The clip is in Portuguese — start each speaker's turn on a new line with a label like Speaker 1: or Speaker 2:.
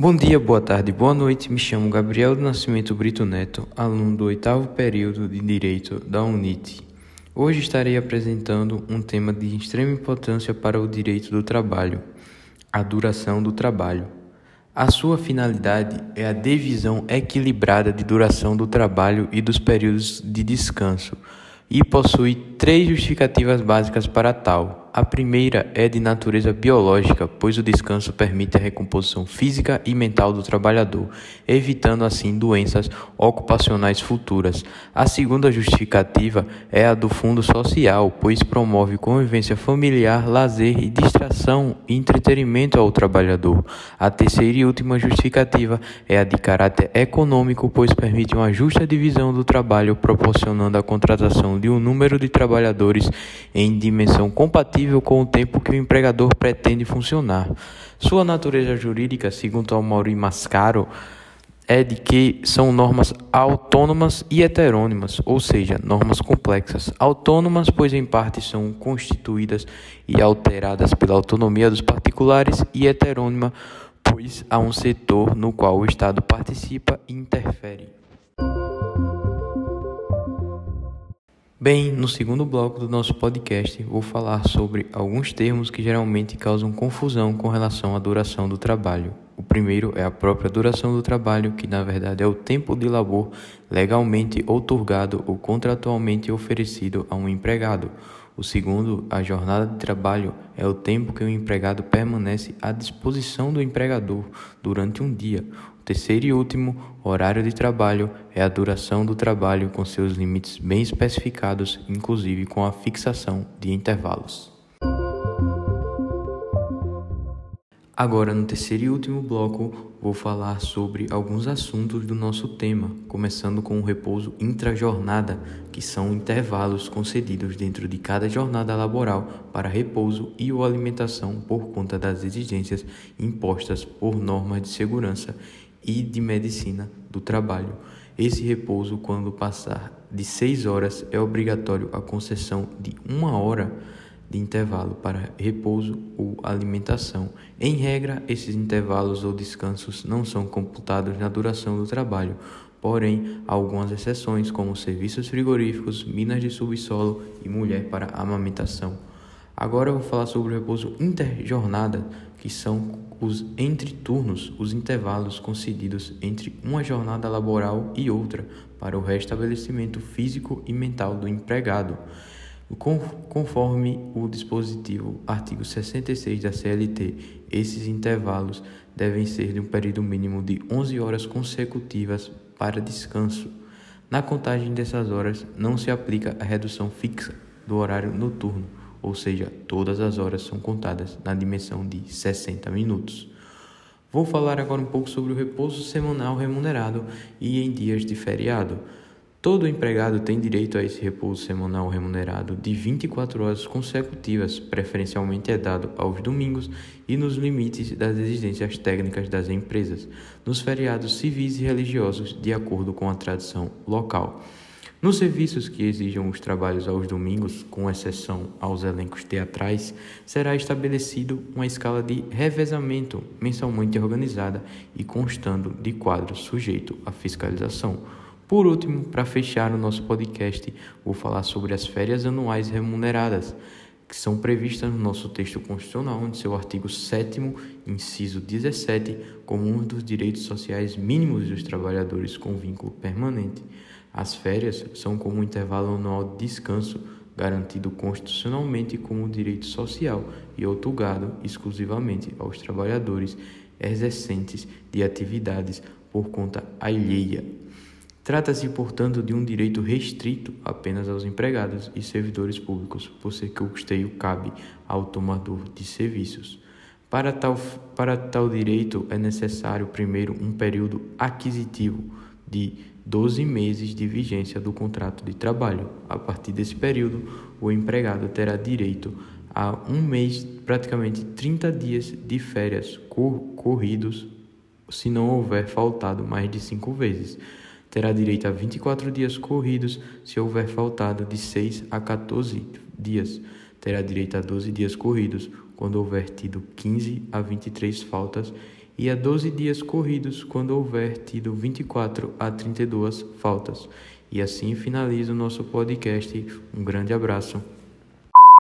Speaker 1: Bom dia, boa tarde, boa noite. Me chamo Gabriel do Nascimento Brito Neto, aluno do oitavo período de Direito da UNIT. Hoje estarei apresentando um tema de extrema importância para o direito do trabalho: a duração do trabalho. A sua finalidade é a divisão equilibrada de duração do trabalho e dos períodos de descanso, e possui três justificativas básicas para tal. A primeira é de natureza biológica, pois o descanso permite a recomposição física e mental do trabalhador, evitando assim doenças ocupacionais futuras. A segunda justificativa é a do fundo social, pois promove convivência familiar, lazer e distração e entretenimento ao trabalhador. A terceira e última justificativa é a de caráter econômico, pois permite uma justa divisão do trabalho, proporcionando a contratação de um número de trabalhadores em dimensão compatível compatível com o tempo que o empregador pretende funcionar. Sua natureza jurídica, segundo Amaury Mascaro, é de que são normas autônomas e heterônimas, ou seja, normas complexas. Autônomas, pois em parte são constituídas e alteradas pela autonomia dos particulares, e heterônima, pois há um setor no qual o Estado participa e interfere. Bem, no segundo bloco do nosso podcast, vou falar sobre alguns termos que geralmente causam confusão com relação à duração do trabalho. O primeiro é a própria duração do trabalho, que na verdade é o tempo de labor legalmente outorgado ou contratualmente oferecido a um empregado. O segundo, a jornada de trabalho, é o tempo que o empregado permanece à disposição do empregador durante um dia. Terceiro e último, horário de trabalho, é a duração do trabalho com seus limites bem especificados, inclusive com a fixação de intervalos. Agora, no terceiro e último bloco, vou falar sobre alguns assuntos do nosso tema, começando com o repouso intrajornada, que são intervalos concedidos dentro de cada jornada laboral para repouso e ou alimentação por conta das exigências impostas por normas de segurança e de medicina do trabalho. Esse repouso, quando passar de 6 horas, é obrigatório a concessão de uma hora de intervalo para repouso ou alimentação. Em regra, esses intervalos ou descansos não são computados na duração do trabalho, porém, há algumas exceções, como serviços frigoríficos, minas de subsolo e mulher para amamentação. Agora eu vou falar sobre o repouso interjornada, que são os entreturnos, os intervalos concedidos entre uma jornada laboral e outra, para o restabelecimento físico e mental do empregado. Conforme o dispositivo artigo 66 da CLT, esses intervalos devem ser de um período mínimo de 11 horas consecutivas para descanso. Na contagem dessas horas não se aplica a redução fixa do horário noturno, ou seja, todas as horas são contadas na dimensão de 60 minutos. Vou falar agora um pouco sobre o repouso semanal remunerado e em dias de feriado. Todo empregado tem direito a esse repouso semanal remunerado de 24 horas consecutivas, preferencialmente é dado aos domingos e nos limites das exigências técnicas das empresas, nos feriados civis e religiosos, de acordo com a tradição local. Nos serviços que exijam os trabalhos aos domingos, com exceção aos elencos teatrais, será estabelecido uma escala de revezamento mensalmente organizada e constando de quadro sujeito à fiscalização. Por último, para fechar o nosso podcast, vou falar sobre as férias anuais remuneradas, que são previstas no nosso texto constitucional, em seu artigo 7, inciso 17, como um dos direitos sociais mínimos dos trabalhadores com vínculo permanente. As férias são como um intervalo anual de descanso garantido constitucionalmente como direito social e outorgado exclusivamente aos trabalhadores exercentes de atividades por conta alheia Trata-se, portanto, de um direito restrito apenas aos empregados e servidores públicos, por ser que o custeio cabe ao tomador de serviços. Para tal, para tal direito é necessário, primeiro, um período aquisitivo de 12 meses de vigência do contrato de trabalho. A partir desse período, o empregado terá direito a um mês, praticamente 30 dias de férias corridos, se não houver faltado mais de cinco vezes terá direito a 24 dias corridos se houver faltado de 6 a 14 dias. Terá direito a 12 dias corridos quando houver tido 15 a 23 faltas e a 12 dias corridos quando houver tido 24 a 32 faltas. E assim finaliza o nosso podcast. Um grande abraço.